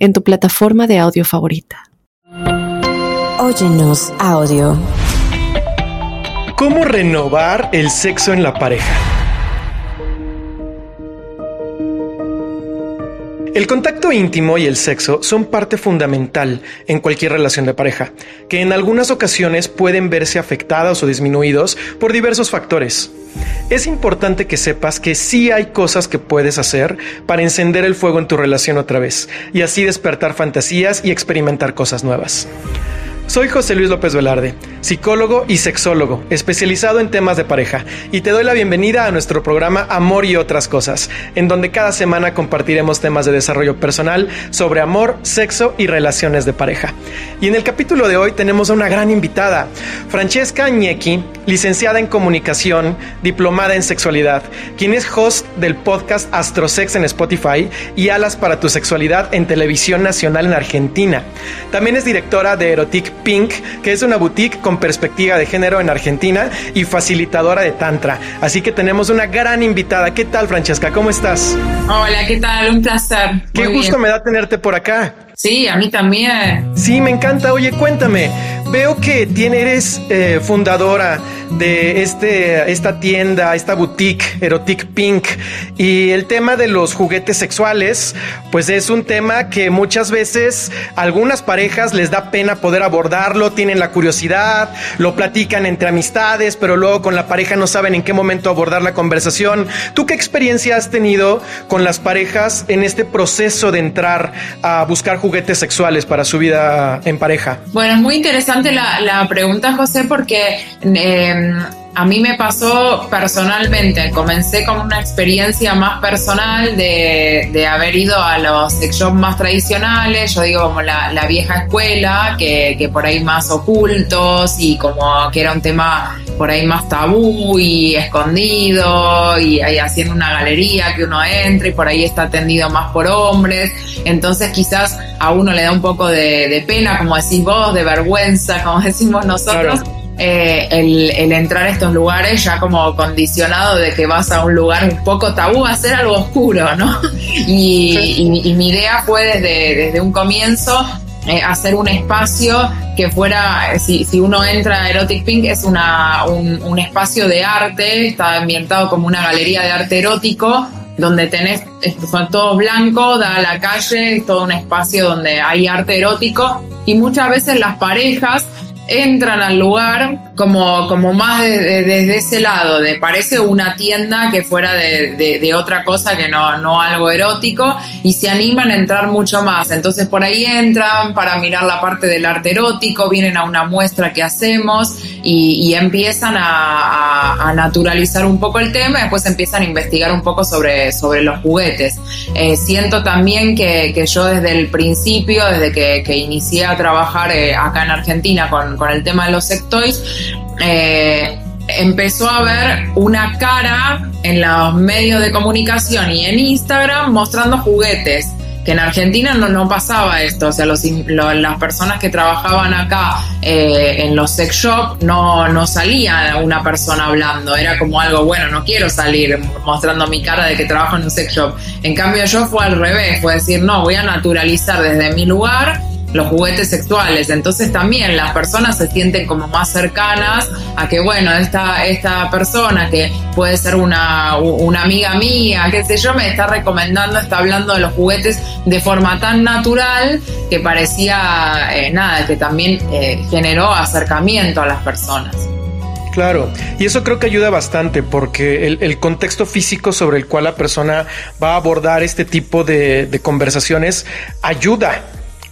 en tu plataforma de audio favorita. Óyenos audio. ¿Cómo renovar el sexo en la pareja? El contacto íntimo y el sexo son parte fundamental en cualquier relación de pareja, que en algunas ocasiones pueden verse afectados o disminuidos por diversos factores. Es importante que sepas que sí hay cosas que puedes hacer para encender el fuego en tu relación otra vez y así despertar fantasías y experimentar cosas nuevas. Soy José Luis López Velarde, psicólogo y sexólogo, especializado en temas de pareja, y te doy la bienvenida a nuestro programa Amor y otras cosas, en donde cada semana compartiremos temas de desarrollo personal sobre amor, sexo y relaciones de pareja. Y en el capítulo de hoy tenemos a una gran invitada, Francesca Añequi, licenciada en comunicación, diplomada en sexualidad, quien es host del podcast Astrosex en Spotify y Alas para tu sexualidad en Televisión Nacional en Argentina. También es directora de Erotic Pink, que es una boutique con perspectiva de género en Argentina y facilitadora de Tantra. Así que tenemos una gran invitada. ¿Qué tal, Francesca? ¿Cómo estás? Hola, ¿qué tal? Un placer. Qué gusto me da tenerte por acá. Sí, a mí también. Sí, me encanta. Oye, cuéntame. Veo que tiene, eres eh, fundadora de este, esta tienda, esta boutique, Erotic Pink. Y el tema de los juguetes sexuales, pues es un tema que muchas veces algunas parejas les da pena poder abordarlo, tienen la curiosidad, lo platican entre amistades, pero luego con la pareja no saben en qué momento abordar la conversación. ¿Tú qué experiencia has tenido con las parejas en este proceso de entrar a buscar juguetes sexuales para su vida en pareja? Bueno, es muy interesante la, pregunta, José, porque em, a mí me pasó personalmente, comencé con una experiencia más personal de, haber ido a los sex shops más tradicionales, yo digo como la, vieja escuela, que, por ahí más ocultos y como que era un tema por ahí más tabú y escondido y ahí haciendo una galería que uno entra y por ahí está atendido más por hombres, entonces quizás a uno le da un poco de, pena, como decís vos, de vergüenza, como decimos nosotros. Eh, el, entrar a estos lugares ya como condicionado de que vas a un lugar un poco tabú a hacer algo oscuro, ¿no? Y, mi idea fue desde, desde un comienzo eh, hacer un espacio que fuera, si, si, uno entra a Erotic Pink, es una, un, un espacio de arte, está ambientado como una galería de arte erótico, donde tenés, son todos blancos, da a la calle, es todo un espacio donde hay arte erótico y muchas veces las parejas entran al lugar como, como más desde ese lado, de parece una tienda que fuera de, otra cosa que no, no algo erótico, y se animan a entrar mucho más. Entonces por ahí entran para mirar la parte del arte erótico, vienen a una muestra que hacemos y, empiezan a, naturalizar un poco el tema, y después empiezan a investigar un poco sobre, sobre los juguetes. Eh, siento también que, yo desde el principio, desde que, inicié a trabajar eh, acá en Argentina con, con el tema de los sex toys, eh, empezó a ver una cara en los medios de comunicación y en Instagram mostrando juguetes. Que en Argentina no, no pasaba esto, o sea, los, las personas que trabajaban acá eh, en los sex shops no, no salía una persona hablando, era como algo, bueno, no quiero salir mostrando mi cara de que trabajo en un sex shop. En cambio yo fue al revés, fue decir, no, voy a naturalizar desde mi lugar los juguetes sexuales. Entonces también las personas se sienten como más cercanas a que, bueno, esta, esta persona que puede ser una, una amiga mía, qué sé yo, me está recomendando, está hablando de los juguetes de forma tan natural que parecía eh, nada, que también eh, generó acercamiento a las personas. Claro, y eso creo que ayuda bastante porque el, contexto físico sobre el cual la persona va a abordar este tipo de, de conversaciones ayuda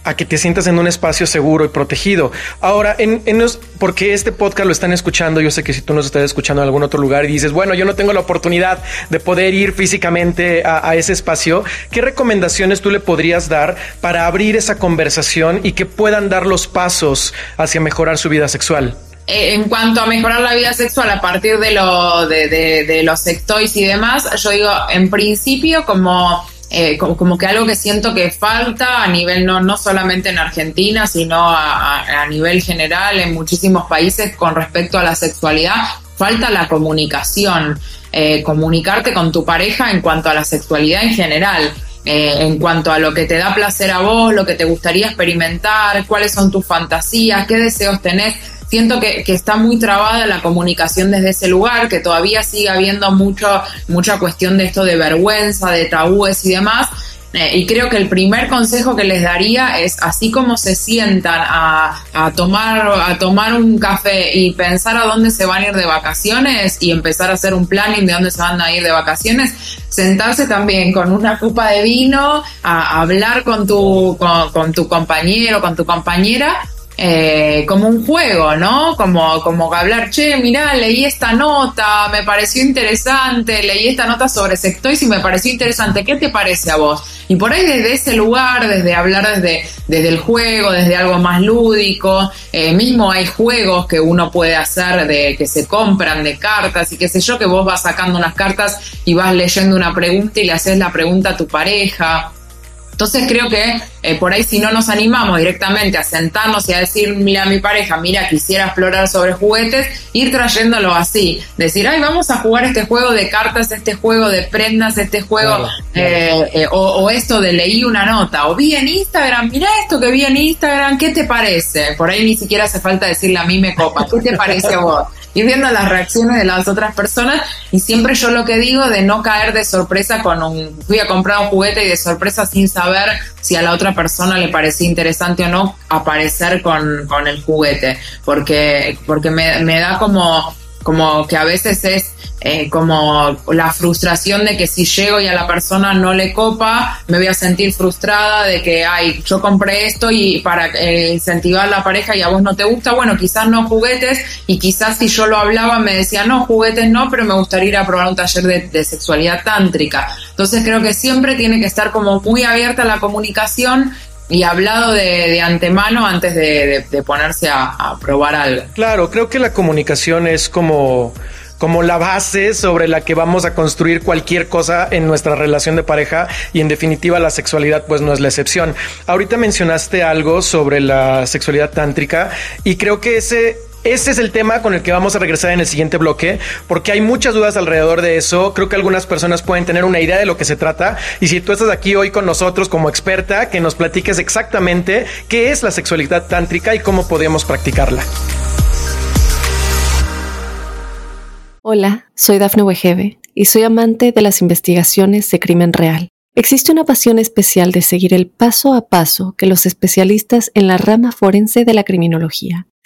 a que te sientas en un espacio seguro y protegido. Ahora, en, en porque este podcast lo están escuchando, yo sé que si tú nos estás escuchando en algún otro lugar y dices, bueno, yo no tengo la oportunidad de poder ir físicamente a, ese espacio, ¿qué recomendaciones tú le podrías dar para abrir esa conversación y que puedan dar los pasos hacia mejorar su vida sexual? Eh, en cuanto a mejorar la vida sexual a partir de, lo, de, los sextoys y demás, yo digo, en principio, como, eh, como, que algo que siento que falta a nivel no, no solamente en Argentina, sino a, nivel general en muchísimos países con respecto a la sexualidad, falta la comunicación, eh, comunicarte con tu pareja en cuanto a la sexualidad en general. en cuanto a lo que te da placer a vos, lo que te gustaría experimentar, cuáles son tus fantasías, qué deseos tenés siento que, que, está muy trabada la comunicación desde ese lugar, que todavía sigue habiendo mucho, mucha cuestión de esto de vergüenza, de tabúes y demás. Eh, y creo que el primer consejo que les daría es, así como se sientan a, a, tomar, a tomar un café y pensar a dónde se van a ir de vacaciones y empezar a hacer un planning de dónde se van a ir de vacaciones, sentarse también con una copa de vino, a, hablar con tu, con, con tu compañero, con tu compañera eh, como un juego, ¿no? Como, como hablar, che, mirá, leí esta nota, me pareció interesante, leí esta nota sobre sextoys y me pareció interesante, ¿qué te parece a vos? Y por ahí desde ese lugar, desde hablar desde, desde el juego, desde algo más lúdico, eh, mismo hay juegos que uno puede hacer de que se compran de cartas y qué sé yo, que vos vas sacando unas cartas y vas leyendo una pregunta y le haces la pregunta a tu pareja. Entonces creo que eh, por ahí si no nos animamos directamente a sentarnos y a decir, mira a mi pareja, mira, quisiera explorar sobre juguetes, ir trayéndolo así, decir, ay, vamos a jugar este juego de cartas, este juego de prendas, este juego, eh, eh, o, esto de leí una nota, o vi en Instagram, mira esto que vi en Instagram, ¿qué te parece? Por ahí ni siquiera hace falta decirle a mí me copa, ¿qué te parece a vos? Ir viendo las reacciones de las otras personas y siempre yo lo que digo de no caer de sorpresa con un, fui a comprar un juguete y de sorpresa sin saber si a la otra persona le parecía interesante o no aparecer con, con el juguete, porque, porque me, me da como, como que a veces es eh, como la frustración de que si llego y a la persona no le copa, me voy a sentir frustrada de que, ay, yo compré esto y para eh, incentivar a la pareja y a vos no te gusta, bueno, quizás no juguetes y quizás si yo lo hablaba me decía, no, juguetes no, pero me gustaría ir a probar un taller de, sexualidad tántrica. Entonces creo que siempre tiene que estar como muy abierta la comunicación y hablado de, antemano antes de, ponerse a, a, probar algo. Claro, creo que la comunicación es como como la base sobre la que vamos a construir cualquier cosa en nuestra relación de pareja y en definitiva la sexualidad pues no es la excepción. Ahorita mencionaste algo sobre la sexualidad tántrica y creo que ese ese es el tema con el que vamos a regresar en el siguiente bloque, porque hay muchas dudas alrededor de eso. Creo que algunas personas pueden tener una idea de lo que se trata. Y si tú estás aquí hoy con nosotros como experta, que nos platiques exactamente qué es la sexualidad tántrica y cómo podemos practicarla. Hola, soy Dafne Wegebe y soy amante de las investigaciones de crimen real. Existe una pasión especial de seguir el paso a paso que los especialistas en la rama forense de la criminología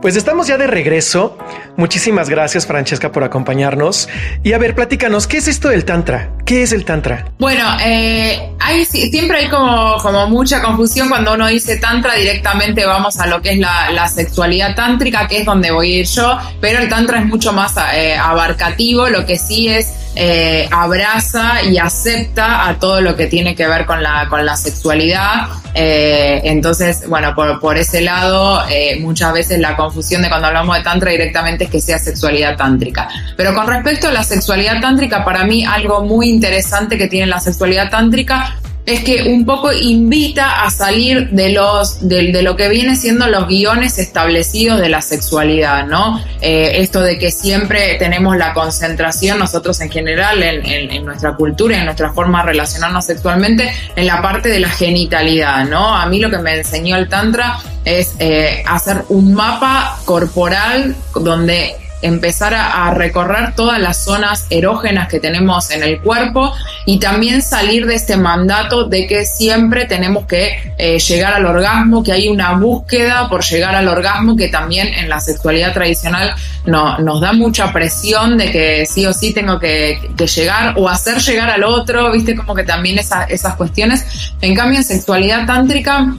Pues estamos ya de regreso. Muchísimas gracias, Francesca, por acompañarnos. Y a ver, platícanos, ¿qué es esto del Tantra? ¿Qué es el Tantra? Bueno, eh, siempre hay como, mucha confusión cuando uno dice Tantra, directamente vamos a lo que es la, la sexualidad tántrica, que es donde voy a ir yo, pero el Tantra es mucho más eh, abarcativo, lo que sí es eh, abraza y acepta a todo lo que tiene que ver con la, con la sexualidad. Eh, entonces, bueno, por, por ese lado, eh, muchas veces la confusión de cuando hablamos de tantra directamente es que sea sexualidad tántrica. Pero con respecto a la sexualidad tántrica, para mí algo muy interesante que tiene la sexualidad tántrica es que un poco invita a salir de los de, lo que viene siendo los guiones establecidos de la sexualidad, ¿no? Eh, esto de que siempre tenemos la concentración nosotros en general en, nuestra cultura, en nuestra forma de relacionarnos sexualmente, en la parte de la genitalidad, ¿no? A mí lo que me enseñó el tantra es eh, hacer un mapa corporal donde empezar a, recorrer todas las zonas erógenas que tenemos en el cuerpo y también salir de este mandato de que siempre tenemos que eh, llegar al orgasmo, que hay una búsqueda por llegar al orgasmo que también en la sexualidad tradicional no, nos da mucha presión de que sí o sí tengo que, llegar o hacer llegar al otro, viste como que también esas cuestiones. En cambio en sexualidad tántrica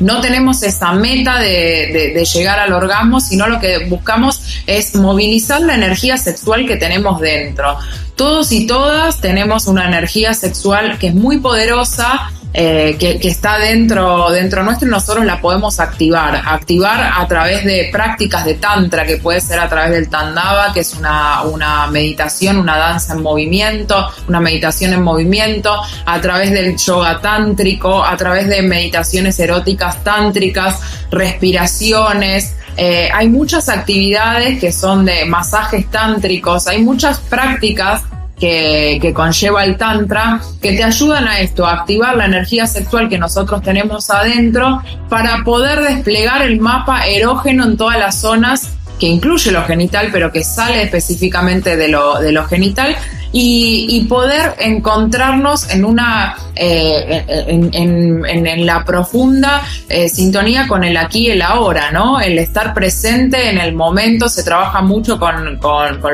no tenemos esa meta de, llegar al orgasmo, sino lo que buscamos es movilizar la energía sexual que tenemos dentro. Todos y todas tenemos una energía sexual que es muy poderosa, eh, que, está dentro, dentro nuestro y nosotros la podemos activar. Activar a través de prácticas de tantra, que puede ser a través del tandava, que es una, una meditación, una danza en movimiento, una meditación en movimiento, a través del yoga tántrico, a través de meditaciones eróticas tántricas, respiraciones. Eh, hay muchas actividades que son de masajes tántricos, hay muchas prácticas que, conlleva el Tantra, que te ayudan a esto, a activar la energía sexual que nosotros tenemos adentro para poder desplegar el mapa erógeno en todas las zonas que incluye lo genital, pero que sale específicamente de lo, de lo genital, y, poder encontrarnos en una eh, en, la profunda eh, sintonía con el aquí y el ahora, ¿no? El estar presente en el momento, se trabaja mucho con,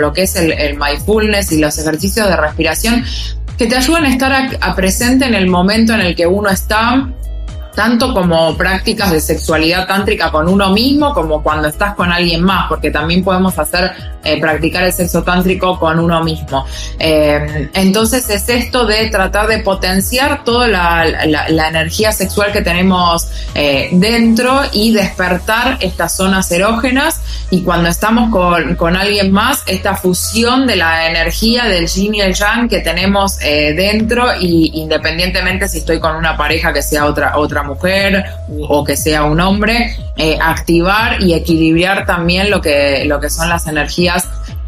lo que es el, mindfulness y los ejercicios de respiración que te ayudan a estar presente en el momento en el que uno está tanto como prácticas de sexualidad tántrica con uno mismo como cuando estás con alguien más, porque también podemos hacer eh, practicar el sexo tántrico con uno mismo. Eh, entonces es esto de tratar de potenciar toda la, energía sexual que tenemos eh, dentro y despertar estas zonas erógenas y cuando estamos con, con, alguien más, esta fusión de la energía del yin y el yang que tenemos dentro y independientemente si estoy con una pareja que sea otra, otra mujer o que sea un hombre, activar y equilibrar también lo que, lo que son las energías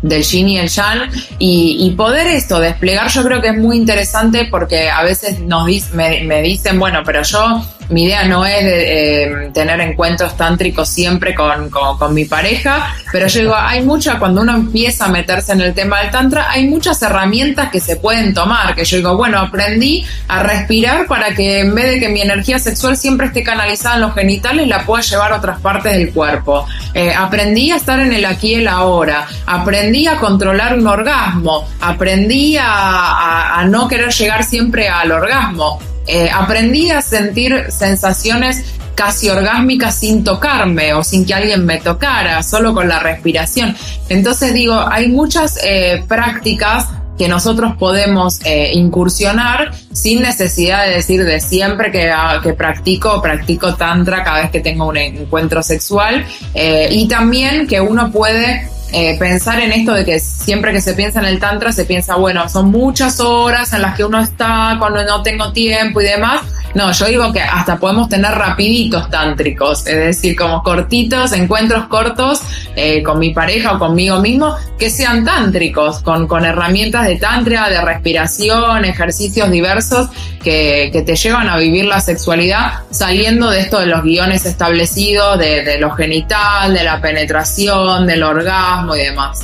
del yin y el yang. Y, poder esto desplegar yo creo que es muy interesante porque a veces nos me, dicen bueno pero yo mi idea no es de, eh, tener encuentros tántricos siempre con, mi pareja pero yo digo hay mucha cuando uno empieza a meterse en el tema del tantra hay muchas herramientas que se pueden tomar que yo digo bueno aprendí a respirar para que en vez de que mi energía sexual siempre esté canalizada en los genitales la pueda llevar a otras partes del cuerpo. Eh, aprendí a estar en el aquí y el ahora aprendí aprendí a controlar un orgasmo, aprendí a, no querer llegar siempre al orgasmo, eh, aprendí a sentir sensaciones casi orgásmicas sin tocarme o sin que alguien me tocara, solo con la respiración. Entonces digo, hay muchas eh, prácticas que nosotros podemos eh, incursionar sin necesidad de decir de siempre que, ah, que practico, practico tantra cada vez que tengo un encuentro sexual y también que uno puede eh, pensar en esto de que siempre que se piensa en el tantra se piensa, bueno, son muchas horas en las que uno está cuando no tengo tiempo y demás, no, yo digo que hasta podemos tener rapiditos tántricos, es decir, como cortitos, encuentros cortos eh, con mi pareja o conmigo mismo, que sean tántricos, con, con herramientas de tantra, de respiración, ejercicios diversos que, que, te llevan a vivir la sexualidad saliendo de esto de los guiones establecidos, de, lo genital, de la penetración, del orgasmo y demás.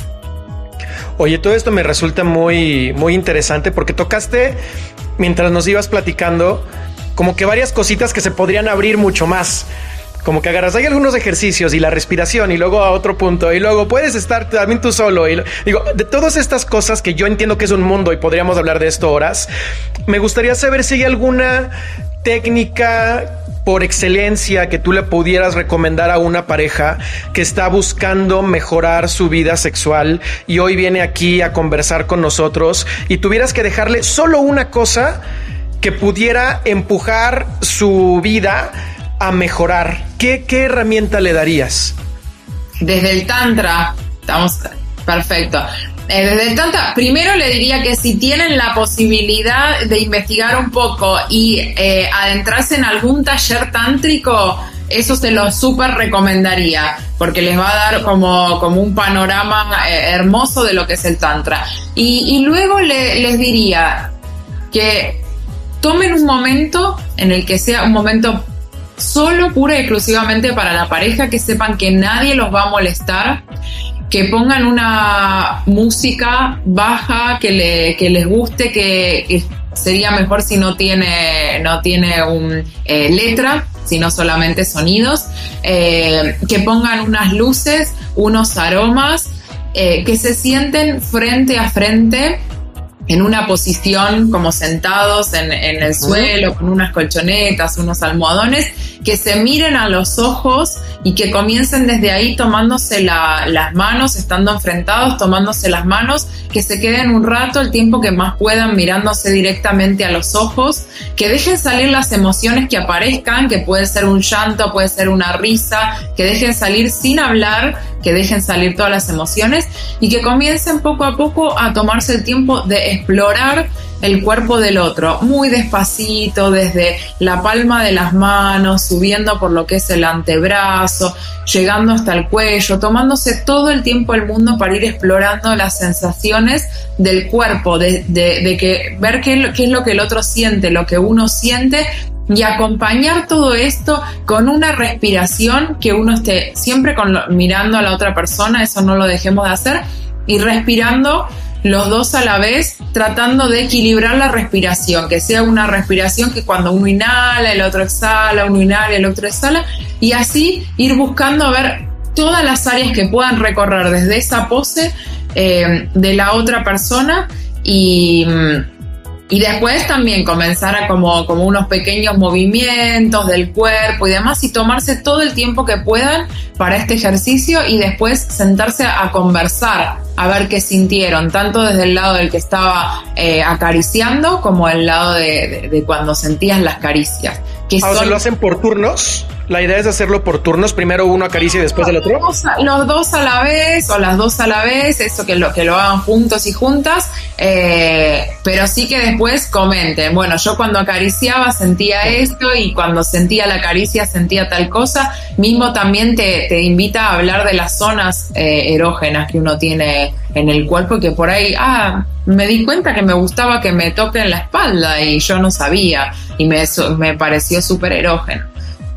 Oye, todo esto me resulta muy, muy interesante porque tocaste, mientras nos ibas platicando, como que varias cositas que se podrían abrir mucho más. Como que agarras, hay algunos ejercicios y la respiración y luego a otro punto y luego puedes estar también tú solo y digo, de todas estas cosas que yo entiendo que es un mundo y podríamos hablar de esto horas, me gustaría saber si hay alguna técnica por excelencia que tú le pudieras recomendar a una pareja que está buscando mejorar su vida sexual y hoy viene aquí a conversar con nosotros y tuvieras que dejarle solo una cosa que pudiera empujar su vida a mejorar, ¿qué, qué herramienta le darías? Desde el Tantra, estamos perfecto. Eh, desde el Tantra, primero le diría que si tienen la posibilidad de investigar un poco y eh, adentrarse en algún taller tántrico, eso se lo súper recomendaría, porque les va a dar como, como un panorama eh, hermoso de lo que es el Tantra. Y, y luego le, les diría que tomen un momento en el que sea un momento solo, pura y exclusivamente para la pareja, que sepan que nadie los va a molestar, que pongan una música baja que, le, que les guste, que, sería mejor si no tiene, no tiene un, eh, letra, sino solamente sonidos, eh, que pongan unas luces, unos aromas, eh, que se sienten frente a frente en una posición como sentados en, el suelo, con unas colchonetas, unos almohadones, que se miren a los ojos y que comiencen desde ahí tomándose las manos, estando enfrentados, tomándose las manos, que se queden un rato, el tiempo que más puedan, mirándose directamente a los ojos, que dejen salir las emociones que aparezcan, que puede ser un llanto, puede ser una risa, que dejen salir sin hablar, que dejen salir todas las emociones y que comiencen poco a poco a tomarse el tiempo de explorar el cuerpo del otro, muy despacito, desde la palma de las manos, subiendo por lo que es el antebrazo, llegando hasta el cuello, tomándose todo el tiempo del mundo para ir explorando las sensaciones del cuerpo, de, que ver qué, qué es lo que el otro siente, lo que uno siente y acompañar todo esto con una respiración que uno esté siempre mirando a la otra persona, eso no lo dejemos de hacer, y respirando los dos a la vez, tratando de equilibrar la respiración, que sea una respiración que cuando uno inhala, el otro exhala, uno inhala, el otro exhala, y así ir buscando ver todas las áreas que puedan recorrer desde esa pose eh, de la otra persona y mm, y después también comenzar a como, como unos pequeños movimientos del cuerpo y demás y tomarse todo el tiempo que puedan para este ejercicio y después sentarse a conversar, a ver qué sintieron, tanto desde el lado del que estaba eh, acariciando como el lado de, cuando sentías las caricias. Que ah, lo hacen por turnos. La idea es hacerlo por turnos, primero uno acaricia y después el otro. Los dos, a la vez o las dos a la vez, eso que lo, que lo hagan juntos y juntas, eh, pero sí que después comenten, bueno, yo cuando acariciaba sentía esto y cuando sentía la caricia sentía tal cosa, mismo también te, te invita a hablar de las zonas eh, erógenas que uno tiene en el cuerpo que por ahí, ah, me di cuenta que me gustaba que me toquen la espalda y yo no sabía y me, me pareció súper erógeno.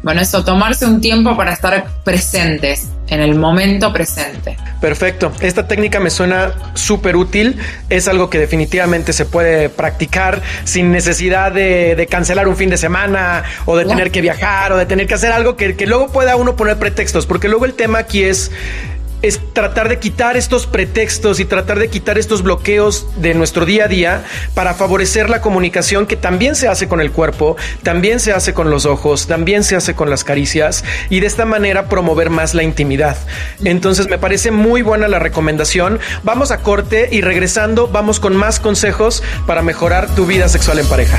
Bueno, eso, tomarse un tiempo para estar presentes, en el momento presente. Perfecto. Esta técnica me suena súper útil. Es algo que definitivamente se puede practicar sin necesidad de, cancelar un fin de semana o de tener que viajar o de tener que hacer algo que, que luego pueda uno poner pretextos, porque luego el tema aquí es es tratar de quitar estos pretextos y tratar de quitar estos bloqueos de nuestro día a día para favorecer la comunicación que también se hace con el cuerpo, también se hace con los ojos, también se hace con las caricias y de esta manera promover más la intimidad. Entonces me parece muy buena la recomendación. Vamos a corte y regresando vamos con más consejos para mejorar tu vida sexual en pareja.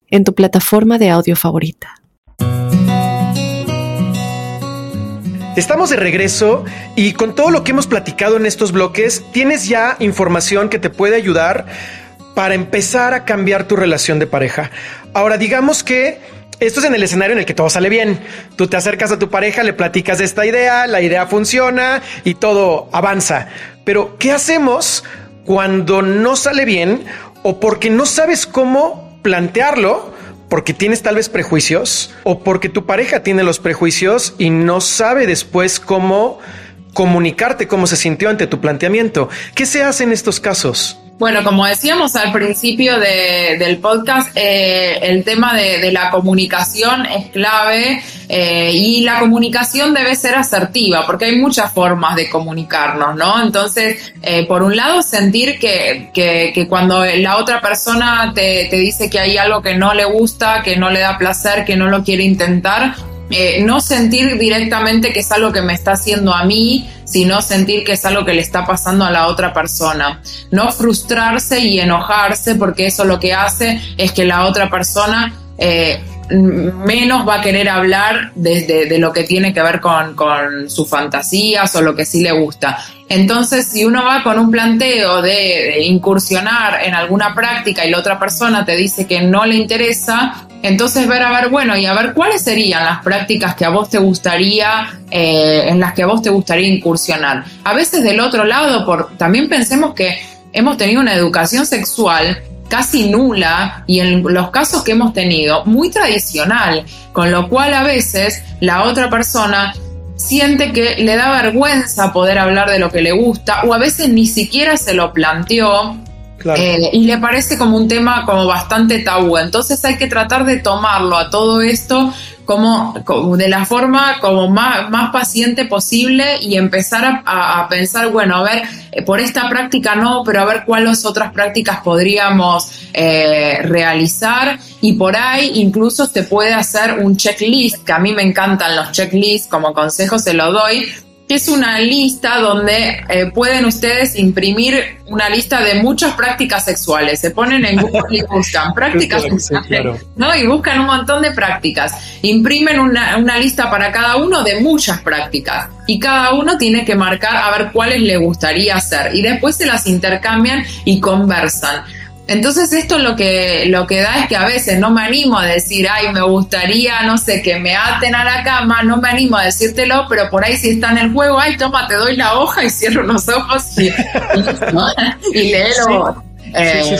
en tu plataforma de audio favorita. Estamos de regreso y con todo lo que hemos platicado en estos bloques, tienes ya información que te puede ayudar para empezar a cambiar tu relación de pareja. Ahora, digamos que esto es en el escenario en el que todo sale bien. Tú te acercas a tu pareja, le platicas de esta idea, la idea funciona y todo avanza. Pero, ¿qué hacemos cuando no sale bien o porque no sabes cómo plantearlo porque tienes tal vez prejuicios o porque tu pareja tiene los prejuicios y no sabe después cómo comunicarte cómo se sintió ante tu planteamiento. ¿Qué se hace en estos casos? Bueno, como decíamos al principio del podcast, eh, el tema de, la comunicación es clave eh, y la comunicación debe ser asertiva porque hay muchas formas de comunicarnos, ¿no? Entonces, eh, por un lado, sentir que, que, cuando la otra persona te, te dice que hay algo que no le gusta, que no le da placer, que no lo quiere intentar, eh, no sentir directamente que es algo que me está haciendo a mí, sino sentir que es algo que le está pasando a la otra persona. No frustrarse y enojarse porque eso lo que hace es que la otra persona eh, menos va a querer hablar de, lo que tiene que ver con, con, sus fantasías o lo que sí le gusta. Entonces, si uno va con un planteo de, incursionar en alguna práctica y la otra persona te dice que no le interesa, entonces ver a ver, bueno, y a ver cuáles serían las prácticas que a vos te gustaría, eh, en las que a vos te gustaría incursionar. A veces del otro lado, por, también pensemos que hemos tenido una educación sexual casi nula y en los casos que hemos tenido muy tradicional, con lo cual a veces la otra persona siente que le da vergüenza poder hablar de lo que le gusta o a veces ni siquiera se lo planteó eh, y le parece como un tema como bastante tabú. Entonces hay que tratar de tomarlo a todo esto como, de la forma como más, más paciente posible y empezar a, pensar, bueno, a ver, eh, por esta práctica no, pero a ver cuáles otras prácticas podríamos eh, realizar y por ahí incluso se puede hacer un checklist, que a mí me encantan los checklists, como consejo se lo doy, que es una lista donde eh, pueden ustedes imprimir una lista de muchas prácticas sexuales. Se ponen en Google y buscan prácticas sexuales, ¿no? Y buscan un montón de prácticas. Imprimen una, una lista para cada uno de muchas prácticas. Y cada uno tiene que marcar a ver cuáles le gustaría hacer. Y después se las intercambian y conversan. Entonces esto lo que, lo que da es que a veces no me animo a decir, ay, me gustaría, no sé, que me aten a la cama, no me animo a decírtelo, pero por ahí si está en el juego, ay, toma, te doy la hoja y cierro los ojos y, y, léelo. Eh,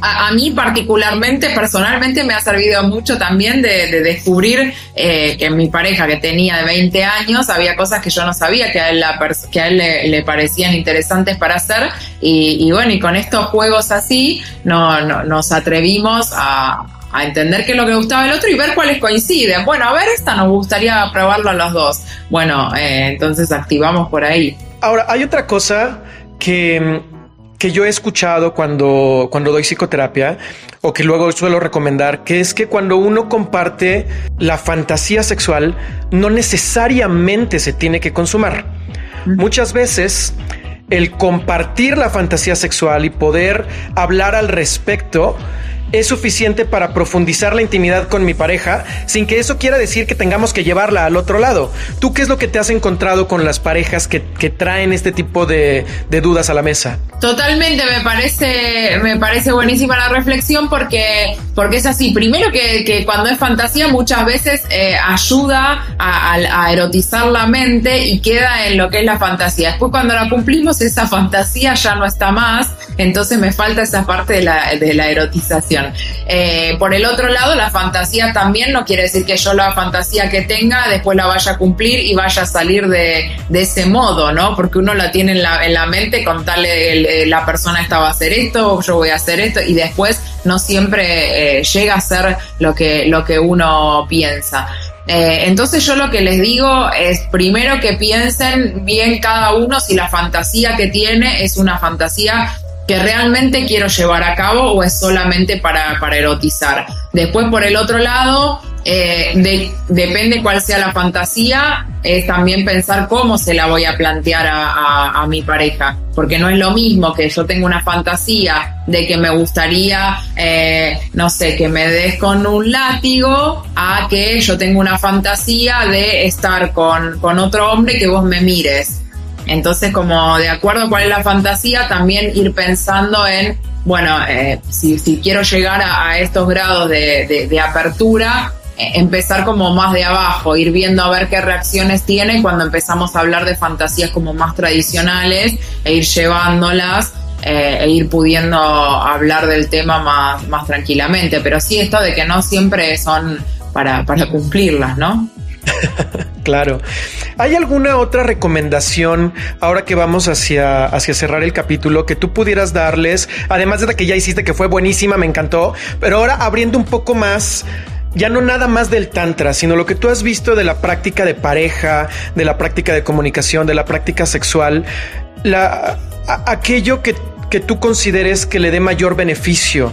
a, mí particularmente, personalmente, me ha servido mucho también de, descubrir eh, que mi pareja que tenía de 20 años había cosas que yo no sabía que a él, la que a él le, parecían interesantes para hacer y, bueno, y con estos juegos así no, nos atrevimos a, entender qué es lo que gustaba el otro y ver cuáles coinciden. Bueno, a ver, esta nos gustaría probarlo a los dos. Bueno, eh, entonces activamos por ahí. Ahora, hay otra cosa que que yo he escuchado cuando, cuando doy psicoterapia o que luego suelo recomendar, que es que cuando uno comparte la fantasía sexual, no necesariamente se tiene que consumar. Muchas veces el compartir la fantasía sexual y poder hablar al respecto es suficiente para profundizar la intimidad con mi pareja sin que eso quiera decir que tengamos que llevarla al otro lado. ¿Tú qué es lo que te has encontrado con las parejas que, traen este tipo de, dudas a la mesa? Totalmente, me parece, me parece buenísima la reflexión porque, porque es así. Primero que, cuando es fantasía muchas veces eh, ayuda a, erotizar la mente y queda en lo que es la fantasía. Después cuando la cumplimos esa fantasía ya no está más, entonces me falta esa parte de la, de la erotización. Eh, por el otro lado, la fantasía también no quiere decir que yo la fantasía que tenga después la vaya a cumplir y vaya a salir de, ese modo, ¿no? Porque uno la tiene en la, en la mente, contarle la persona esta va a hacer esto, yo voy a hacer esto, y después no siempre eh, llega a ser lo que, lo que uno piensa. Eh, entonces yo lo que les digo es primero que piensen bien cada uno si la fantasía que tiene es una fantasía que realmente quiero llevar a cabo o es solamente para, para erotizar. Después, por el otro lado, eh, depende cuál sea la fantasía, es también pensar cómo se la voy a plantear a, mi pareja, porque no es lo mismo que yo tenga una fantasía de que me gustaría, eh, no sé, que me des con un látigo, a que yo tenga una fantasía de estar con, con otro hombre que vos me mires. Entonces, como de acuerdo a cuál es la fantasía, también ir pensando en, bueno, eh, si, quiero llegar a, estos grados de, apertura, eh, empezar como más de abajo, ir viendo a ver qué reacciones tiene cuando empezamos a hablar de fantasías como más tradicionales e ir llevándolas eh, e ir pudiendo hablar del tema más, tranquilamente. Pero sí esto de que no siempre son para cumplirlas, ¿no? claro. ¿Hay alguna otra recomendación ahora que vamos hacia, hacia cerrar el capítulo que tú pudieras darles? Además de la que ya hiciste, que fue buenísima, me encantó, pero ahora abriendo un poco más ya no nada más del tantra, sino lo que tú has visto de la práctica de pareja, de la práctica de comunicación, de la práctica sexual, la, aquello que, que tú consideres que le dé mayor beneficio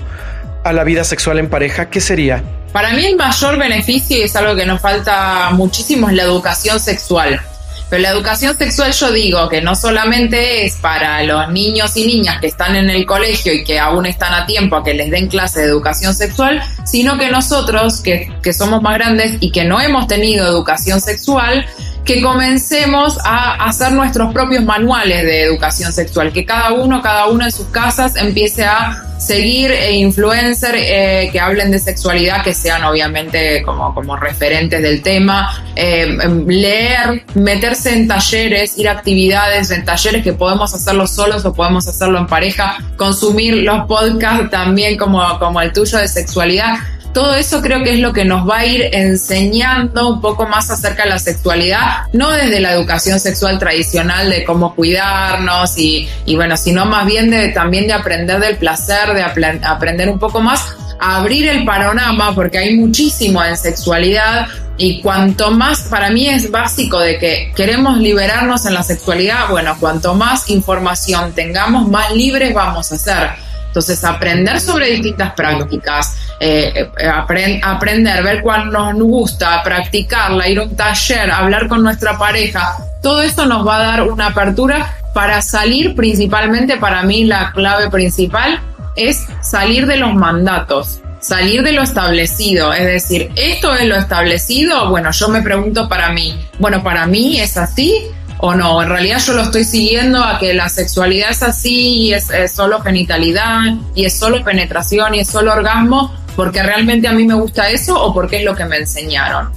a la vida sexual en pareja, ¿qué sería? Para mí el mayor beneficio, y es algo que nos falta muchísimo, es la educación sexual. Pero la educación sexual yo digo que no solamente es para los niños y niñas que están en el colegio y que aún están a tiempo a que les den clase de educación sexual, sino que nosotros que, que somos más grandes y que no hemos tenido educación sexual, que comencemos a hacer nuestros propios manuales de educación sexual, que cada uno, cada una en sus casas empiece a seguir e influencers eh, que hablen de sexualidad, que sean obviamente como, como referentes del tema, eh, leer, meterse en talleres, ir a actividades, en talleres que podemos hacerlo solos o podemos hacerlo en pareja, consumir los podcasts también como, como el tuyo de sexualidad todo eso creo que es lo que nos va a ir enseñando un poco más acerca de la sexualidad, no desde la educación sexual tradicional de cómo cuidarnos y, bueno, sino más bien de también de aprender del placer, de aprender un poco más a abrir el panorama, porque hay muchísimo en sexualidad y cuanto más, para mí es básico de que queremos liberarnos en la sexualidad, bueno, cuanto más información tengamos, más libres vamos a ser. Entonces, aprender sobre distintas prácticas, eh, eh, aprender, ver cuál nos gusta, practicarla, ir a un taller, hablar con nuestra pareja, todo esto nos va a dar una apertura para salir principalmente, para mí la clave principal es salir de los mandatos, salir de lo establecido, es decir, esto es lo establecido, bueno, yo me pregunto para mí, bueno, para mí es así, o no. En realidad yo lo estoy siguiendo a que la sexualidad es así y es, solo genitalidad y es solo penetración y es solo orgasmo porque realmente a mí me gusta eso o porque es lo que me enseñaron.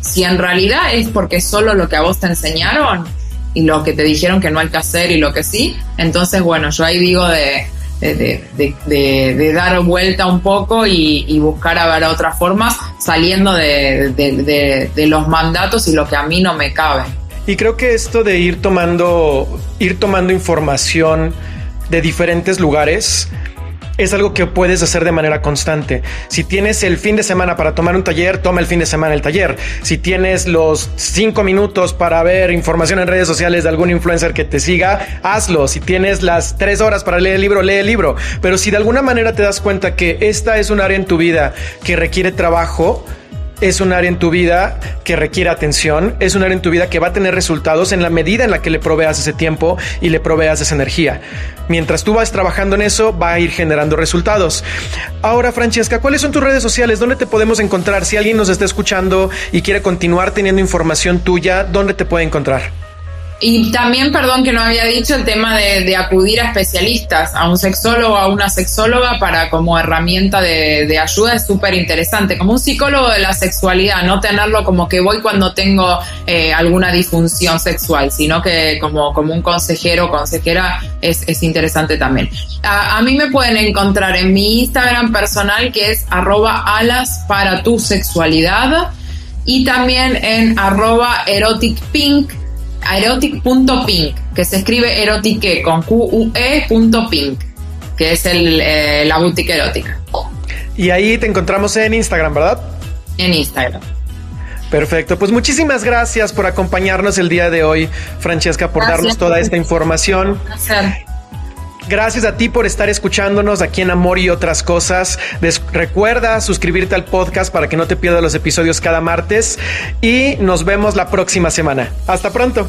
Si en realidad es porque es solo lo que a vos te enseñaron y lo que te dijeron que no hay que hacer y lo que sí, entonces bueno, yo ahí digo de, de, dar vuelta un poco y, buscar a ver otras formas saliendo de, los mandatos y lo que a mí no me cabe. Y creo que esto de ir tomando, ir tomando información de diferentes lugares es algo que puedes hacer de manera constante. Si tienes el fin de semana para tomar un taller, toma el fin de semana el taller. Si tienes los cinco minutos para ver información en redes sociales de algún influencer que te siga, hazlo. Si tienes las tres horas para leer el libro, lee el libro. Pero si de alguna manera te das cuenta que esta es un área en tu vida que requiere trabajo, es un área en tu vida que requiere atención, es un área en tu vida que va a tener resultados en la medida en la que le proveas ese tiempo y le proveas esa energía. Mientras tú vas trabajando en eso, va a ir generando resultados. Ahora, Francesca, ¿cuáles son tus redes sociales? ¿Dónde te podemos encontrar? Si alguien nos está escuchando y quiere continuar teniendo información tuya, ¿dónde te puede encontrar? Y también, perdón que no había dicho, el tema de, acudir a especialistas, a un sexólogo, a una sexóloga para como herramienta de, ayuda es súper interesante. Como un psicólogo de la sexualidad, no tenerlo como que voy cuando tengo eh, alguna disfunción sexual, sino que como, como un consejero o consejera es, es interesante también. A, a, mí me pueden encontrar en mi Instagram personal que es arroba alas para tu sexualidad y también en arroba eroticpink erotic.pink, que se escribe erotique con Q-U-E.pink, que es el, eh, la boutique erótica. Y ahí te encontramos en Instagram, ¿verdad? En Instagram. Perfecto, pues muchísimas gracias por acompañarnos el día de hoy, Francesca, por darnos toda esta información. Gracias a ti por estar escuchándonos aquí en Amor y otras cosas. recuerda suscribirte al podcast para que no te pierdas los episodios cada martes y nos vemos la próxima semana. Hasta pronto.